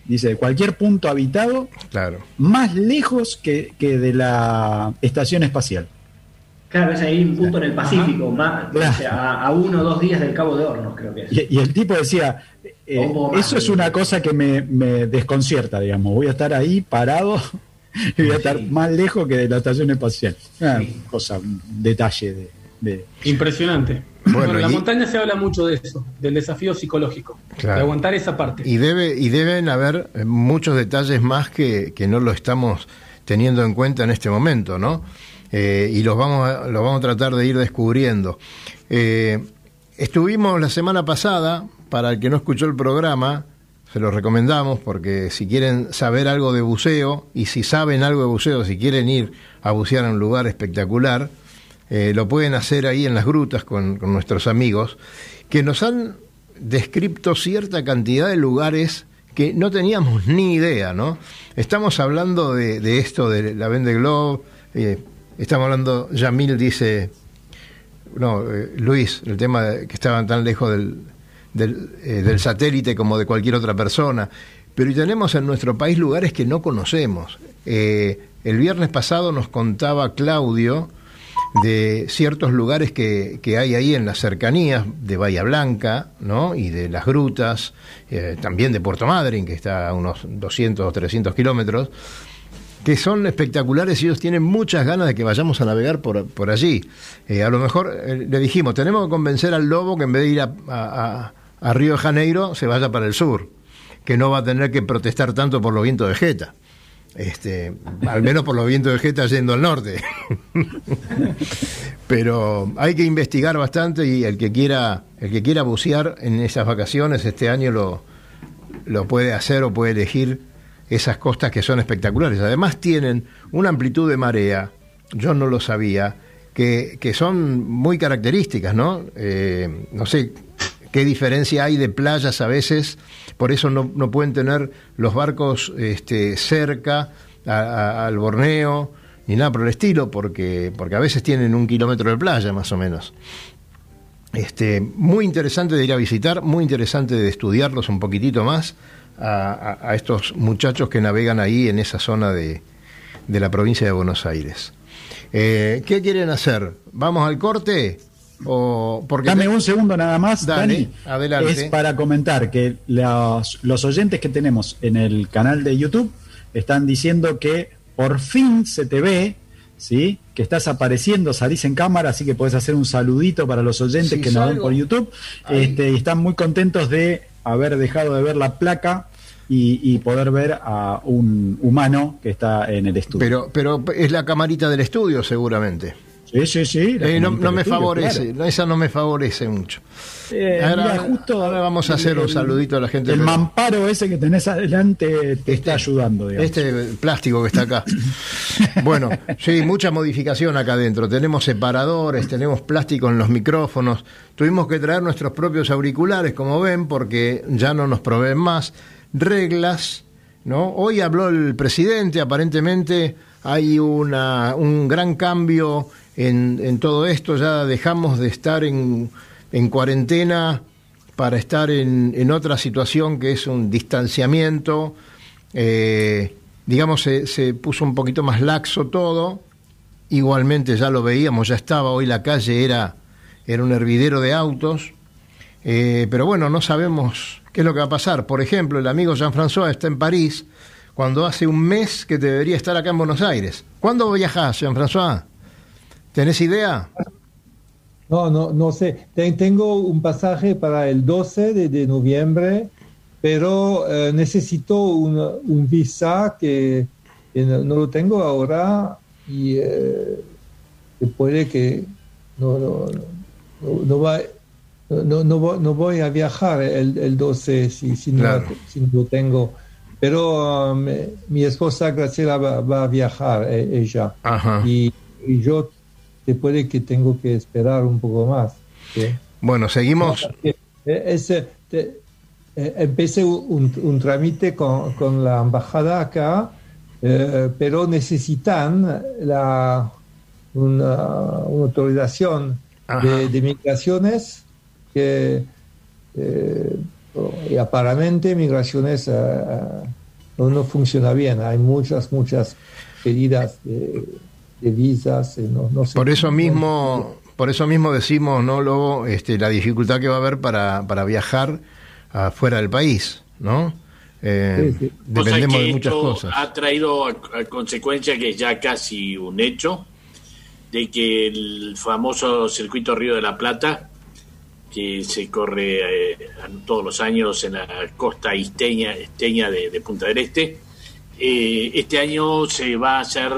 dice, de cualquier punto habitado, claro. más lejos que, que de la estación espacial. Claro, es ahí un punto en el Pacífico, más, Claro. o sea, a, a uno o dos días del Cabo de Hornos, creo que es. Y, y el tipo decía, eh, eso es una cosa que me, me desconcierta, digamos, voy a estar ahí parado y voy a estar más lejos que de la estación espacial. Una cosa, un detalle de... de- Impresionante. Bueno, Bueno, en la y- montaña se habla mucho de eso, del desafío psicológico, Claro. de aguantar esa parte. Y, debe, y deben haber eh, muchos detalles más que, que no lo estamos teniendo en cuenta en este momento, ¿no? Eh, y los vamos, a, los vamos a tratar de ir descubriendo. Eh, estuvimos la semana pasada, para el que no escuchó el programa, se los recomendamos porque si quieren saber algo de buceo y si saben algo de buceo, si quieren ir a bucear a un lugar espectacular, eh, lo pueden hacer ahí en las grutas con, con nuestros amigos, que nos han descrito cierta cantidad de lugares que no teníamos ni idea, ¿no? Estamos hablando de, esto de la Vende Globe, eh, estamos hablando, Yamil dice, no, eh, Luis, el tema que estaban tan lejos del, del, del satélite como de cualquier otra persona, pero tenemos en nuestro país lugares que no conocemos. El viernes pasado nos contaba Claudio de ciertos lugares que, que hay ahí en las cercanías de Bahía Blanca, ¿no? Y de las grutas, eh, también de Puerto Madryn, que está a unos 200 o 300 kilómetros, que son espectaculares y ellos tienen muchas ganas de que vayamos a navegar por, por allí. Eh, a lo mejor eh, le dijimos, tenemos que convencer al lobo que en vez de ir a, a- a Río de Janeiro, se vaya para el sur, que no va a tener que protestar tanto por los vientos de Jeta. Este, al menos por los vientos de Jeta yendo al norte. Pero hay que investigar bastante y el que quiera, el que quiera bucear en esas vacaciones este año lo, lo puede hacer o puede elegir esas costas que son espectaculares. Además tienen una amplitud de marea, yo no lo sabía, que, que son muy características, ¿no? Eh, no sé qué diferencia hay de playas a veces, por eso no, no pueden tener los barcos este, cerca al Borneo, ni nada por el estilo, porque, porque a veces tienen un kilómetro de playa más o menos. Este, muy interesante de ir a visitar, muy interesante de estudiarlos un poquitito más a estos muchachos que navegan ahí en esa zona de, de la provincia de Buenos Aires. Eh, ¿Qué quieren hacer? ¿Vamos al corte? O porque Dame un segundo nada más, Dale, Dani. adelante. Es para comentar que los, los oyentes que tenemos en el canal de YouTube están diciendo que por fin se te ve, ¿sí? Que estás apareciendo, salís en cámara, así que puedes hacer un saludito para los oyentes Sí, que nos ven por YouTube. Este, y están muy contentos de haber dejado de ver la placa y, y poder ver a un humano que está en el estudio. Pero, pero es la camarita del estudio, seguramente. Sí, sí, sí. Eh, no, me favorece, claro. esa no me favorece mucho. Eh, ahora, mira, justo ahora vamos a hacer un saludito a la gente. El pero- mamparo ese que tenés adelante te está ayudando, digamos. Este plástico que está acá. Bueno, sí, mucha modificación acá adentro. Tenemos separadores, tenemos plástico en los micrófonos. Tuvimos que traer nuestros propios auriculares, como ven, porque ya no nos proveen más. Reglas, ¿no? Hoy habló el presidente, aparentemente hay una, un gran cambio en, todo esto. Ya dejamos de estar en, en cuarentena para estar en, otra situación que es un distanciamiento. Eh, digamos, se, se puso un poquito más laxo todo. Igualmente ya lo veíamos, ya estaba, hoy la calle era, era un hervidero de autos. Eh, pero bueno, no sabemos qué es lo que va a pasar. Por ejemplo, el amigo Jean-François está en París cuando hace un mes que debería estar acá en Buenos Aires. ¿Cuándo viajás, Jean-François? ¿Tenés idea? No, no, no sé. Ten- Tengo un pasaje para el 12 de, de noviembre, pero eh, necesito un, un visa que, que no, no lo tengo ahora y eh, que puede que no, no, no, no va- no, no voy, no voy a viajar el, el 12 si, si, no, Claro. si no lo tengo. Pero um, mi esposa Graciela va, va a viajar, eh, ella. Ajá. Y, y yo te puede que tengo que esperar un poco más. ¿sí? Bueno, seguimos. Eh, ese, te- eh, empecé un, un trámite con, con la embajada acá, eh, pero necesitan la, una, una autorización de, de migraciones que eh, y aparentemente migraciones eh, no, no funciona bien. Hay muchas, muchas pedidas de, de visas. eh, no, no sé. Por eso mismo, por eso mismo decimos, ¿no, Lobo? Este, la dificultad que va a haber para, para viajar afuera del país, ¿no? Eh, Sí, sí. Dependemos de muchas esto cosas. Ha traído a, a consecuencia que es ya casi un hecho de que el famoso circuito Río de la Plata, que se corre eh, todos los años en la costa isteña, esteña de, de Punta del Este, eh, este año se va a hacer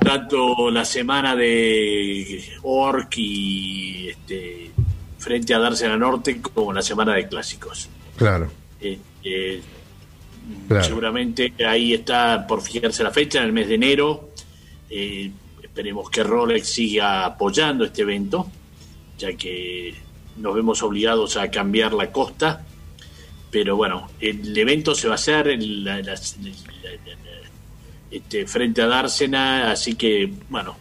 tanto la semana de Orc y este, frente a Dársena Norte como la semana de clásicos. Claro. Eh, Eh, Claro. Seguramente ahí está por fijarse la fecha, en el mes de enero. Eh, esperemos que Rolex siga apoyando este evento, ya que nos vemos obligados a cambiar la costa. Pero bueno, el evento se va a hacer la- la- la- este, frente a Dársena, así que bueno,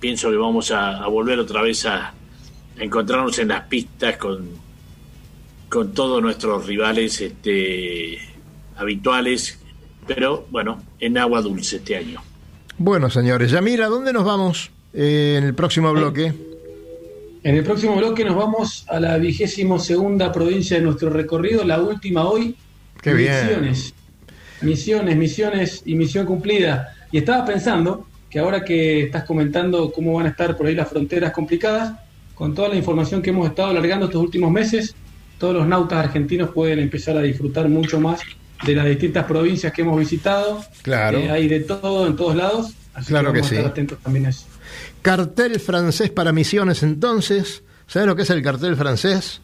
pienso que vamos a, a volver otra vez a, a encontrarnos en las pistas con, con todos nuestros rivales este, habituales, pero bueno, en agua dulce este año. Bueno, señores, Yamila, ¿dónde nos vamos eh, en el próximo bloque? En el próximo bloque nos vamos a la vigésimo segunda provincia de nuestro recorrido, la última hoy. Qué bien. Misiones. Misiones, misiones y misión cumplida. Y estaba pensando que ahora que estás comentando cómo van a estar por ahí las fronteras complicadas, con toda la información que hemos estado alargando estos últimos meses, todos los nautas argentinos pueden empezar a disfrutar mucho más de las distintas provincias que hemos visitado. Claro. Eh, hay de todo en todos lados. Así Claro que vamos a estar sí. atentos también a eso. Cartel francés para misiones, entonces. ¿Sabes lo que es el cartel francés?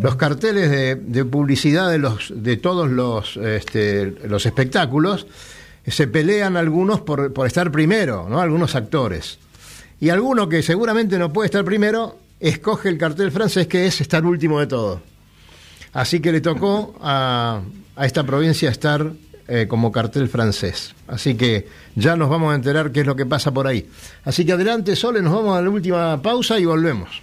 Los carteles de, publicidad de, los, de todos los, este, los espectáculos se pelean algunos por, por estar primero, ¿no? Algunos actores. Y alguno que seguramente no puede estar primero, escoge el cartel francés que es estar último de todo. Así que le tocó a, a esta provincia estar eh, como cartel francés. Así que ya nos vamos a enterar qué es lo que pasa por ahí. Así que adelante, Sole, nos vamos a la última pausa y volvemos.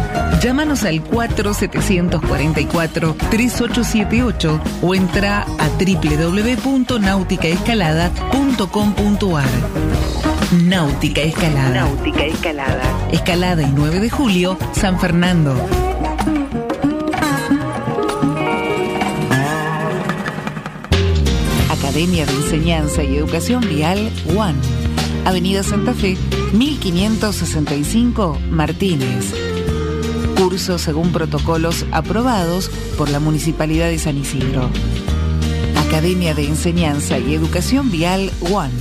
Llámanos al 4744-3878 o entra a www.nauticaescalada.com.ar. Náutica Escalada. Náutica Escalada. Escalada y 9 de julio, San Fernando. Academia de Enseñanza y Educación Vial One. Avenida Santa Fe, 1565 Martínez. Cursos según protocolos aprobados por la Municipalidad de San Isidro. Academia de Enseñanza y Educación Vial One.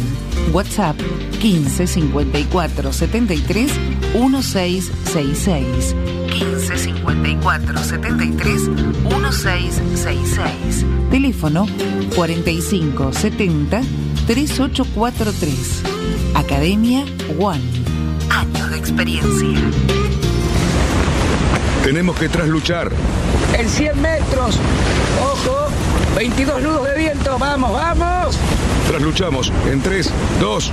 WhatsApp 15 54 73 1666. 15 54 73 1666. Teléfono 45 70 3843. Academia One. Años de experiencia. Tenemos que trasluchar. En 100 metros. Ojo. 22 nudos de viento. Vamos, vamos. Trasluchamos en 3, 2,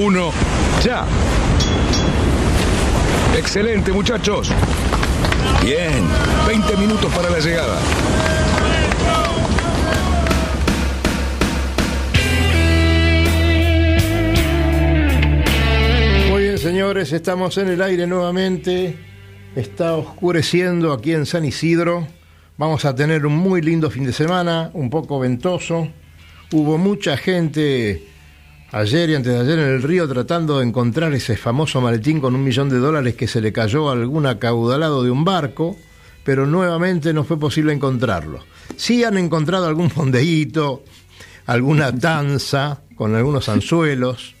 1, ya. Excelente, muchachos. Bien, 20 minutos para la llegada. Muy bien, señores, estamos en el aire nuevamente. Está oscureciendo aquí en San Isidro. Vamos a tener un muy lindo fin de semana, un poco ventoso. Hubo mucha gente ayer y antes de ayer en el río tratando de encontrar ese famoso maletín con un millón de dólares que se le cayó a algún acaudalado de un barco, pero nuevamente no fue posible encontrarlo. Sí han encontrado algún fondeíto, alguna danza con algunos anzuelos,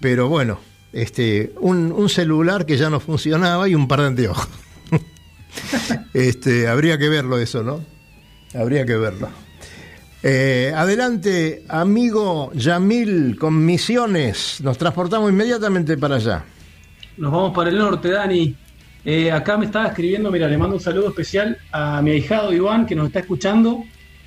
pero bueno, este, un, un celular que ya no funcionaba y un par de anteojos. este, habría que verlo eso, ¿no? Habría que verlo. Eh, adelante, amigo Yamil, con misiones. Nos transportamos inmediatamente para allá. Nos vamos para el norte, Dani. Eh, acá me estaba escribiendo, mira, le mando un saludo especial a mi ahijado Iván, que nos está escuchando,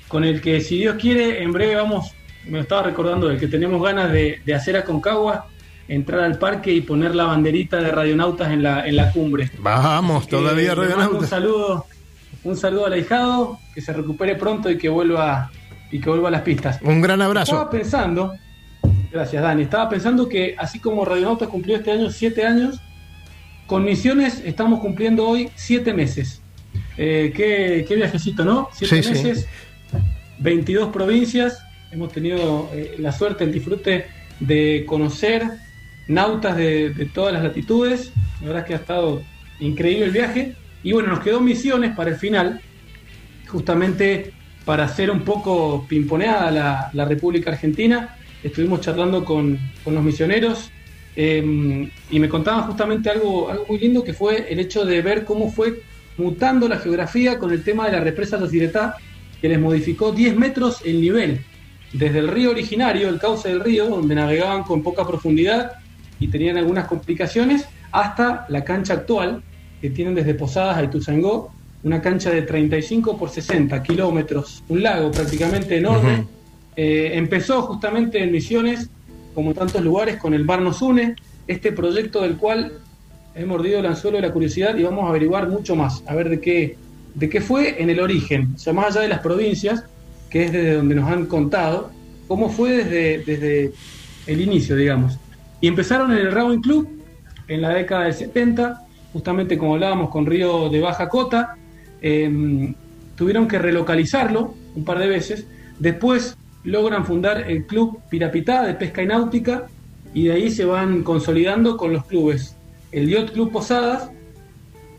con el que, si Dios quiere, en breve vamos, me lo estaba recordando, el que tenemos ganas de, de hacer a Concagua, entrar al parque y poner la banderita de radionautas en la, en la cumbre. Vamos, todavía Eh, mando Un radionautas. saludo, un saludo al ahijado, que se recupere pronto y que vuelva y que vuelva a las pistas. Un gran Estaba abrazo. pensando, gracias Dani, estaba pensando que así como Radionautas cumplió este año siete años, con Misiones estamos cumpliendo hoy siete meses. Eh, qué, qué viajecito, ¿no? Siete Sí, sí. meses, 22 provincias, hemos tenido eh, la suerte, el disfrute de conocer nautas de, de todas las latitudes. La verdad es que ha estado increíble el viaje. Y bueno, nos quedó misiones para el final, justamente para hacer un poco pimponeada la, la República Argentina. Estuvimos charlando con, los misioneros eh, y me contaban justamente algo, algo muy lindo que fue el hecho de ver cómo fue mutando la geografía con el tema de la represa Yacyretá, que les modificó 10 metros el nivel, desde el río originario, el cauce del río, donde navegaban con poca profundidad y tenían algunas complicaciones, hasta la cancha actual, que tienen desde Posadas a Ituzaingó, una cancha de 35 por 60 kilómetros, un lago prácticamente enorme. Eh, empezó justamente en Misiones, como en tantos lugares, con el Bar Nos Une, este proyecto del cual he mordido el anzuelo de la curiosidad y vamos a averiguar mucho más, a ver de qué, de qué fue en el origen, o sea, más allá de las provincias, que es desde donde nos han contado, cómo fue desde, desde el inicio, digamos. Y empezaron en el Rowing Club en la década del 70, justamente como hablábamos con Río de Baja Cota, eh, tuvieron que relocalizarlo un par de veces, después logran fundar el Club Pirapitá de Pesca y Náutica y de ahí se van consolidando con los clubes, el Yacht Club Posadas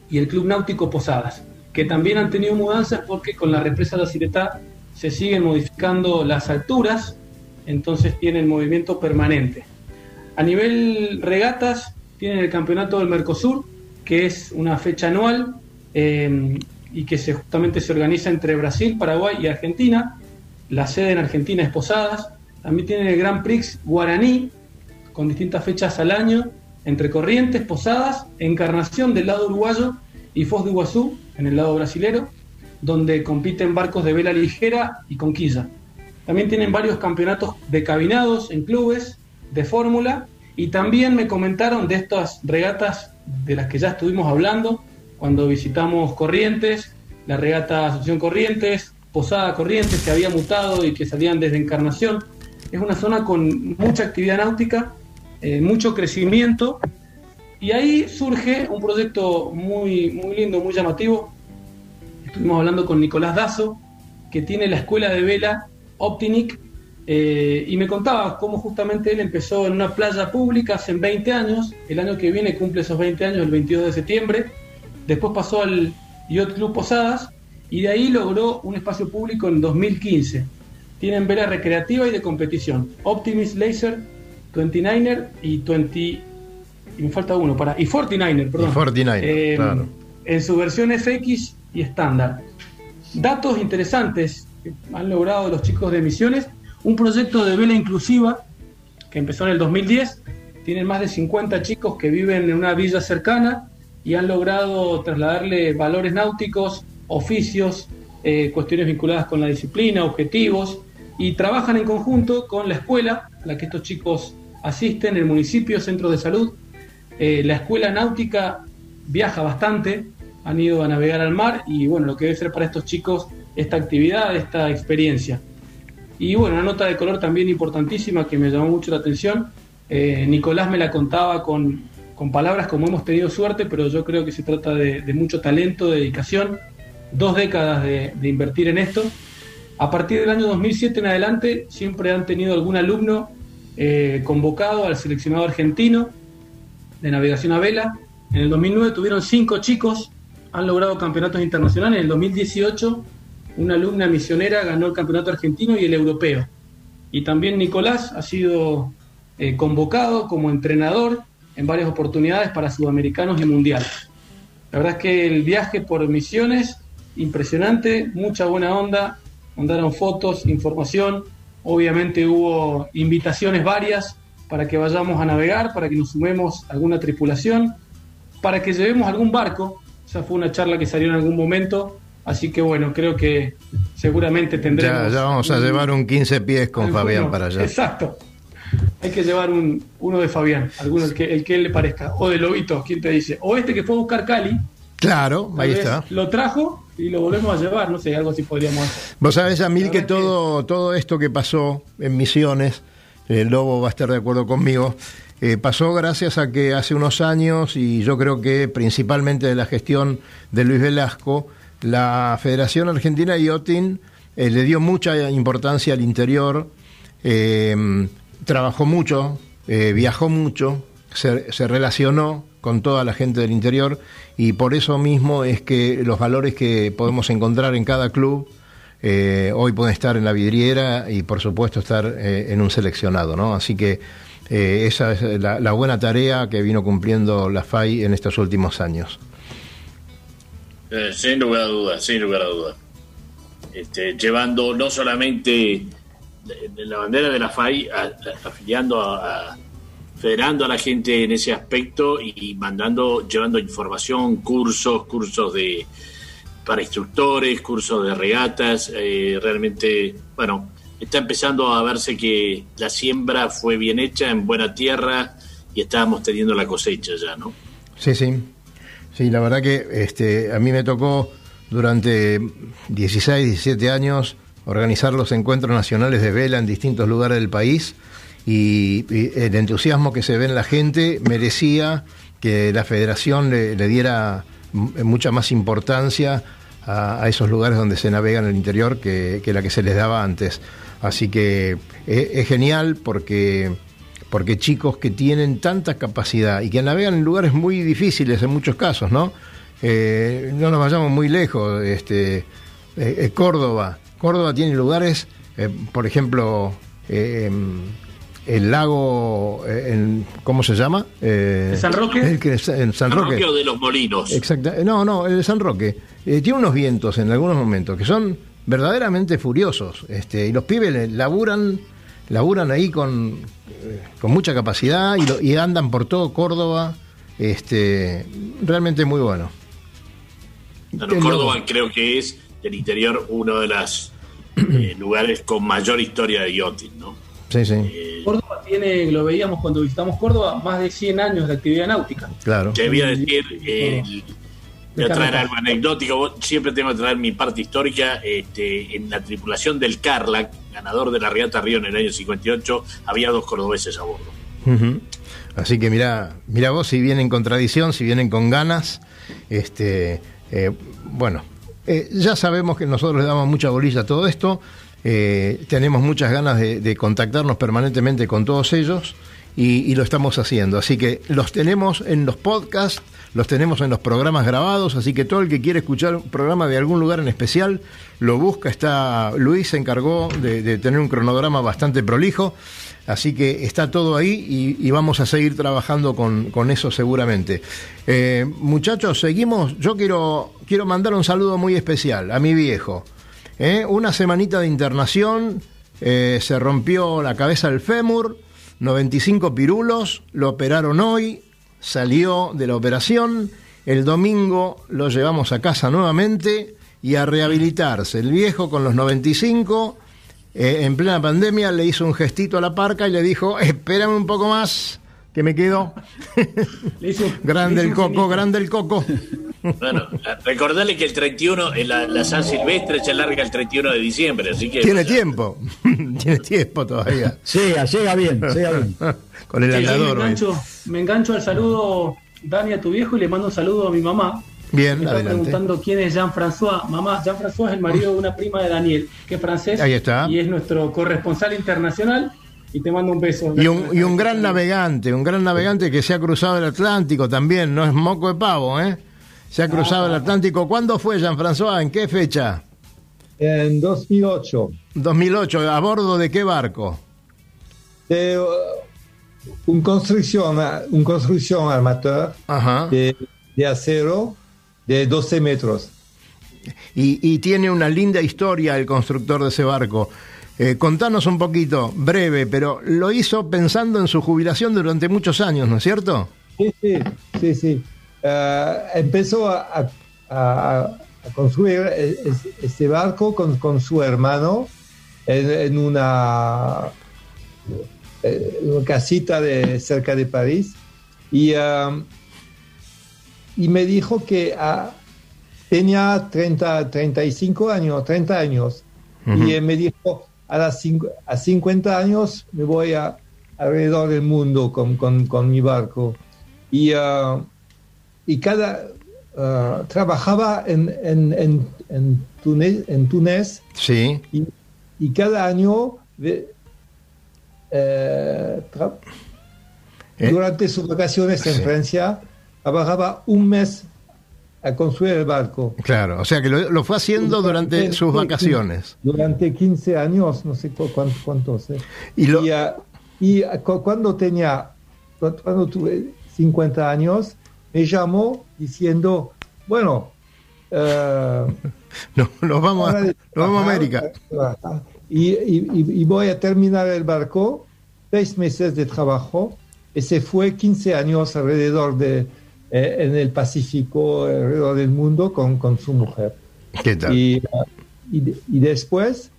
y el Club Náutico Posadas, que también han tenido mudanzas porque con la represa de la Ciretá se siguen modificando las alturas, entonces tienen movimiento permanente. A nivel regatas, tienen el Campeonato del Mercosur, que es una fecha anual eh, y que se, justamente se organiza entre Brasil, Paraguay y Argentina. La sede en Argentina es Posadas. También tienen el Grand Prix Guaraní, con distintas fechas al año, entre Corrientes, Posadas, Encarnación del lado uruguayo y Foz de Iguazú, en el lado brasilero, donde compiten barcos de vela ligera y conquilla. También tienen varios campeonatos de cabinados en clubes, de fórmula, y también me comentaron de estas regatas de las que ya estuvimos hablando cuando visitamos Corrientes, la regata Asociación Corrientes, Posada Corrientes, que había mutado y que salían desde Encarnación. Es una zona con mucha actividad náutica, eh, mucho crecimiento, y ahí surge un proyecto muy, muy lindo, muy llamativo. Estuvimos hablando con Nicolás Dazo, que tiene la escuela de vela Optinic, eh, y me contaba cómo justamente él empezó en una playa pública hace 20 años, el año que viene cumple esos 20 años, el 22 de septiembre, después pasó al Yacht Club Posadas y de ahí logró un espacio público en 2015. Tienen vela recreativa y de competición, Optimis Laser, 29er y 20 y me falta uno para y 49er, perdón. Y 49er, Eh, claro. En su versión FX y estándar. Datos interesantes que han logrado los chicos de Misiones, un proyecto de vela inclusiva que empezó en el 2010, tienen más de 50 chicos que viven en una villa cercana y han logrado trasladarle valores náuticos, oficios, eh, cuestiones vinculadas con la disciplina, objetivos, y trabajan en conjunto con la escuela a la que estos chicos asisten, el municipio, centro de salud. Eh, la escuela náutica viaja bastante, han ido a navegar al mar y bueno, lo que debe ser para estos chicos esta actividad, esta experiencia. Y bueno, una nota de color también importantísima que me llamó mucho la atención. Eh, Nicolás me la contaba con, con palabras como hemos tenido suerte, pero yo creo que se trata de, mucho talento, de dedicación, dos décadas de, de invertir en esto. A partir del año 2007 en adelante siempre han tenido algún alumno eh, convocado al seleccionado argentino de navegación a vela. En el 2009 tuvieron cinco chicos, han logrado campeonatos internacionales. En el 2018 una alumna misionera ganó el campeonato argentino y el europeo. Y también Nicolás ha sido eh, convocado como entrenador en varias oportunidades para sudamericanos y mundiales. La verdad es que el viaje por misiones, impresionante, mucha buena onda, mandaron fotos, información, obviamente hubo invitaciones varias para que vayamos a navegar, para que nos sumemos a alguna tripulación, para que llevemos algún barco, esa fue una charla que salió en algún momento, así que bueno, creo que seguramente tendremos... Ya, ya vamos a un- llevar un 15 pies con alguno. Fabián para allá. Exacto. Hay que llevar un, uno de Fabián, alguno el que, el que él le parezca, o de Lobito, ¿quién te dice? O este que fue a buscar Cali, Claro, ahí está. lo trajo y lo volvemos a llevar, no sé, algo así podríamos hacer. Vos sabés, Amil, que todo, todo esto que pasó en Misiones, el Lobo va a estar de acuerdo conmigo, eh, pasó gracias a que hace unos años, y yo creo que principalmente de la gestión de Luis Velasco, la Federación Argentina Yachting eh, le dio mucha importancia al interior, eh, trabajó mucho, eh, viajó mucho, se, se relacionó con toda la gente del interior y por eso mismo es que los valores que podemos encontrar en cada club eh, hoy pueden estar en la vidriera y por supuesto estar en un seleccionado, ¿no? Así que esa es la, la buena tarea que vino cumpliendo la FAI en estos últimos años. Eh, sin lugar a dudas, sin lugar a dudas. Este, llevando no solamente la- bandera de la FAI, a- afiliando a, a- federando a la gente en ese aspecto y mandando, llevando información, cursos, cursos de para instructores, cursos de regatas, eh, realmente, bueno, está empezando a verse que la siembra fue bien hecha en buena tierra y estábamos teniendo la cosecha ya, ¿no? Sí, sí. Sí, la verdad que este, a mí me tocó durante 16, 17 años organizar los encuentros nacionales de vela en distintos lugares del país y, el entusiasmo que se ve en la gente merecía que la federación le, diera mucha más importancia a, esos lugares donde se navega en el interior que, la que se les daba antes. Así que es, es genial porque porque chicos que tienen tanta capacidad y que navegan en lugares muy difíciles en muchos casos, ¿no? Eh, no nos vayamos muy lejos, este, eh, eh, Córdoba. Córdoba tiene lugares, eh, por ejemplo, eh, em, el lago, eh, en- ¿cómo se llama? Eh, ¿De San Roque? el que- en San Roque. de los molinos. Exacto. No, no, el de San Roque. Eh, tiene unos vientos en algunos momentos que son verdaderamente furiosos. Este, y los pibes laburan, laburan ahí con, con mucha capacidad y, lo- y andan por todo Córdoba. Este, realmente muy bueno. Bueno, Qué Córdoba creo que es del interior uno de los lugares con mayor historia de yachting, ¿no? Sí, sí, Córdoba tiene, lo veíamos cuando visitamos Córdoba, más de 100 años de actividad náutica. claro. Te voy a decir, eh, voy a traer algo anecdótico. Siempre tengo que traer mi parte histórica. Este, en la tripulación del Carlac, ganador de la Regata Río en el año 58, había dos cordobeses a bordo. Así que mira, mira vos si vienen con tradición, si vienen con ganas, este, eh, bueno, eh, ya sabemos que nosotros le damos mucha bolilla a todo esto, eh, tenemos muchas ganas de, de contactarnos permanentemente con todos ellos y, y lo estamos haciendo. Así que los tenemos en los podcasts, los tenemos en los programas grabados, así que todo el que quiere escuchar un programa de algún lugar en especial, lo busca. Está Luis se encargó de, tener un cronograma bastante prolijo. Así que está todo ahí y, y vamos a seguir trabajando con, con eso seguramente. Eh, muchachos, seguimos. Yo quiero, quiero mandar un saludo muy especial a mi viejo. ¿eh? Una semanita de internación, eh, se rompió la cabeza del fémur, 95 pirulos, lo operaron hoy, salió de la operación, el domingo lo llevamos a casa nuevamente y a rehabilitarse. El viejo con los 95 eh, en plena pandemia le hizo un gestito a la parca y le dijo, espérame un poco más, que me quedo. Le hizo- grande le el coco, grande el coco. Bueno, recordarle que el 31, en la, la San Silvestre se larga el 31 de diciembre, así que... Tiene tiempo, tiene tiempo todavía. Llega, llega bien, llega bien. Con el Sí, me, andador. hoy. engancho, me engancho al saludo, Dani, a tu viejo y le mando un saludo a mi mamá. Bien, Me está adelante. preguntando quién es Jean-François. Mamá, Jean-François es el marido de una prima de Daniel, que es francés. Ahí está. Y es nuestro corresponsal internacional. Y te mando un beso. Y un, y un gran navegante, un gran navegante que se ha cruzado el Atlántico también, no es moco de pavo, ¿eh? Se ha cruzado el Atlántico. ¿Cuándo fue, Jean-François? ¿En qué fecha? En 2008, 2008. ¿A bordo de qué barco? de uh, un construcción, un construcción armateur Ajá. de, de acero de 12 metros. Y, y tiene una linda historia el constructor de ese barco. Eh, contanos un poquito, breve, pero lo hizo pensando en su jubilación durante muchos años, ¿no es cierto? Sí, sí, sí. sí. Eh, empezó a, a- a- construir e- es- este barco con, con su hermano en, en una, eh, una casita de, cerca de París. Y, um, y me dijo que ah, tenía 30, 35 años, 30 años. Ujú. y él me dijo a, las a 50 años me voy a, alrededor del mundo con, con- con mi barco y, ah, y cada ah, trabajaba en, en, en, en Túnez, en Túnez Sí. y, y cada año eh, ¿Eh? durante sus vacaciones en Francia, trabajaba un mes a construir el barco. Claro, o sea que lo, lo fue haciendo durante sus vacaciones. Durante 15 años, no sé cu- cuántos. cuántos eh. Y lo- ah, y, ah, cu- cuando tenía, cu- cuando tuve 50 años, me llamó diciendo, bueno, eh, No, nos vamos a, nos vamos a América. Y, y- voy a terminar el barco, seis meses de trabajo, y se fue 15 años alrededor de, eh, en el Pacífico, alrededor del mundo con, con su mujer. ¿Qué tal? Y, uh, y, de- y después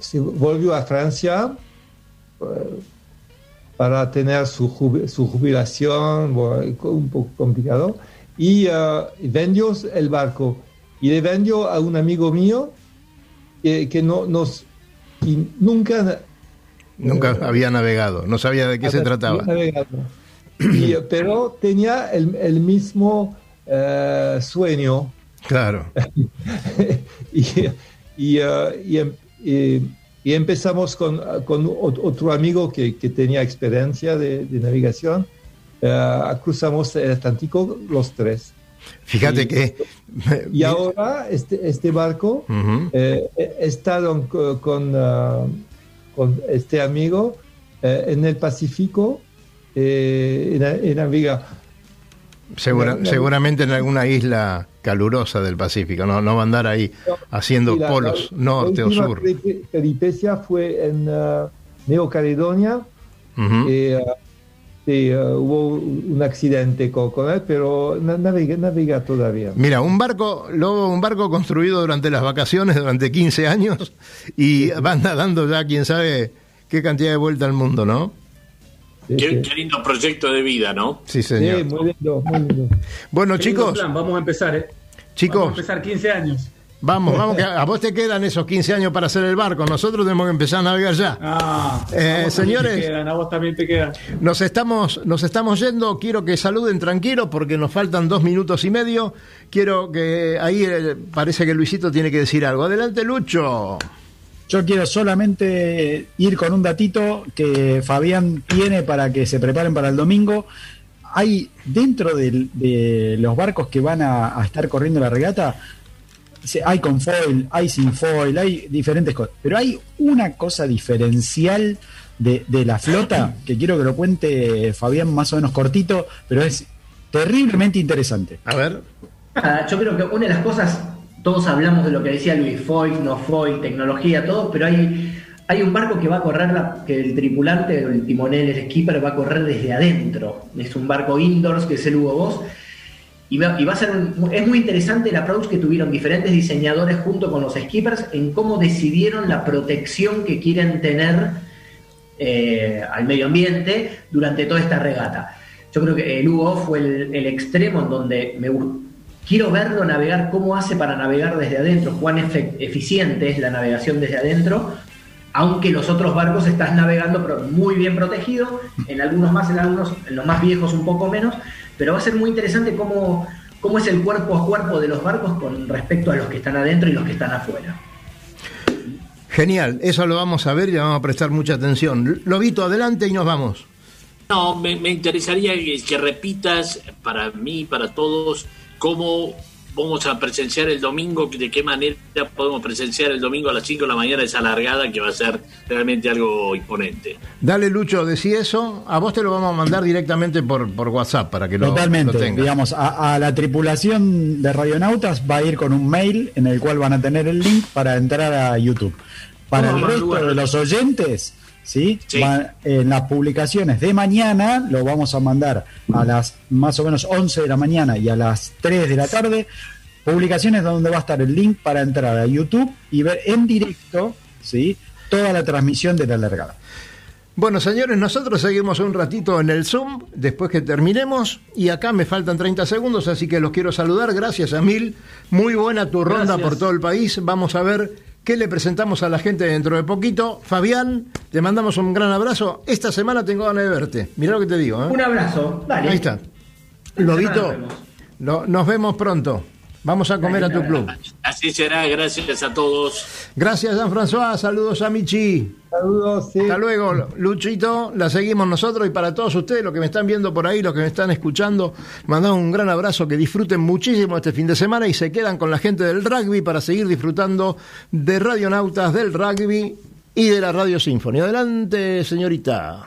se volvió a Francia para tener su, jubi- su jubilación, un poco complicado, y eh, vendió el barco. Y le vendió a un amigo mío que, que no nos y nunca Nunca había navegado, no sabía de qué se trataba. Y, eh, pero tenía el, el mismo eh, sueño Claro. y, y, eh, y em- y- empezamos con, con ot- otro amigo que, que tenía experiencia de, de navegación. Eh, cruzamos el Atlántico los tres. Fíjate Y- que. Y ahora este, este barco Ujú. eh, he estado con, ah, con este amigo eh, en el Pacífico eh, en, en naviga. Segura- seguramente en alguna isla calurosa del Pacífico, no, no va a andar ahí haciendo la- polos la- norte la o sur. peripe- peripecia fue en ah, Neocaledonia. Eh, sí, ah, hubo un accidente con, con él, pero na- navega, navega todavía. Mira, un barco, Lobo, un barco construido durante las vacaciones, durante 15 años, y van dando ya quién sabe qué cantidad de vuelta al mundo, ¿no? Sí, Qué, sí. qué lindo proyecto de vida, ¿no? Sí, Sí, señor. muy lindo, muy lindo. Bueno, Qué lindo chicos, plan, vamos a empezar, ¿eh? Vamos a chicos, empezar 15 años. vamos, vamos, que a vos te quedan esos 15 años para hacer el barco, nosotros tenemos que empezar a navegar ya. Ah, Eh, a vos también señores. te quedan, a vos también te quedan. Nos estamos, nos estamos yendo, quiero que saluden tranquilos porque nos faltan dos minutos y medio. Quiero que ahí eh, parece que Luisito tiene que decir algo. Adelante, Lucho. Yo quiero solamente ir con un datito que Fabián tiene para que se preparen para el domingo. Hay dentro de, los barcos que van a, a estar corriendo la regata, hay con foil, hay sin foil, hay diferentes cosas. Pero hay una cosa diferencial de, de la flota que quiero que lo cuente Fabián más o menos cortito, pero es terriblemente interesante. A ver. Nada, yo creo que una de las cosas, todos hablamos de lo que decía Luis, foil, no foil, tecnología, todo, pero hay, hay un barco que va a correr, que el tripulante, el timonel, el skipper va a correr desde adentro. Es un barco indoors, que es el Hugo Boss. Y va, a ser es muy interesante el approach que tuvieron diferentes diseñadores junto con los skippers en cómo decidieron la protección que quieren tener eh, al medio ambiente durante toda esta regata. Yo creo que el Hugo fue el, extremo en donde me gu- quiero verlo navegar, cómo hace para navegar desde adentro, cuán eficiente es la navegación desde adentro, aunque los otros barcos estás navegando pero muy bien protegido, en algunos más, en algunos, en los más viejos un poco menos, pero va a ser muy interesante cómo, cómo es el cuerpo a cuerpo de los barcos con respecto a los que están adentro y los que están afuera. Genial, eso lo vamos a ver y le vamos a prestar mucha atención. Lobito, adelante y nos vamos. No, me, me interesaría que, que repitas para mí, para todos, cómo vamos a presenciar el domingo, de qué manera podemos presenciar el domingo a las 5 de la mañana esa largada que va a ser realmente algo imponente. Dale, Lucho, decí eso. A vos te lo vamos a mandar directamente por, por WhatsApp para que lo, Totalmente, lo tengas. digamos, a, a la tripulación de Radionautas va a ir con un mail en el cual van a tener el link para entrar a YouTube. Para el ¿Cómo resto de los oyentes, ¿sí? Sí. Va- en las publicaciones de mañana lo vamos a mandar a las más o menos 11 de la mañana y a las 3 de la tarde. Publicaciones donde va a estar el link para entrar a YouTube y ver en directo, ¿sí? Toda la transmisión de la largada. Bueno, señores, nosotros seguimos un ratito en el Zoom después que terminemos y acá me faltan 30 segundos, así que los quiero saludar. Gracias, Emil. Muy buena tu ronda Gracias. por todo el país. Vamos a ver qué le presentamos a la gente dentro de poquito. Fabián, te mandamos un gran abrazo. Esta semana tengo ganas de verte. Mirá lo que te digo. ¿eh? Un abrazo, dale. Ahí está. Lobito, nos vemos pronto. Vamos a comer a tu club. Así será, gracias a todos. Gracias, Jean-François. Saludos a Michi. Saludos, sí. Hasta luego, Luchito. La seguimos nosotros y para todos ustedes, los que me están viendo por ahí, los que me están escuchando, mandamos un gran abrazo, que disfruten muchísimo este fin de semana y se quedan con la gente del rugby para seguir disfrutando de Radionautas, del rugby y de la Radio Sinfonía. Adelante, señorita.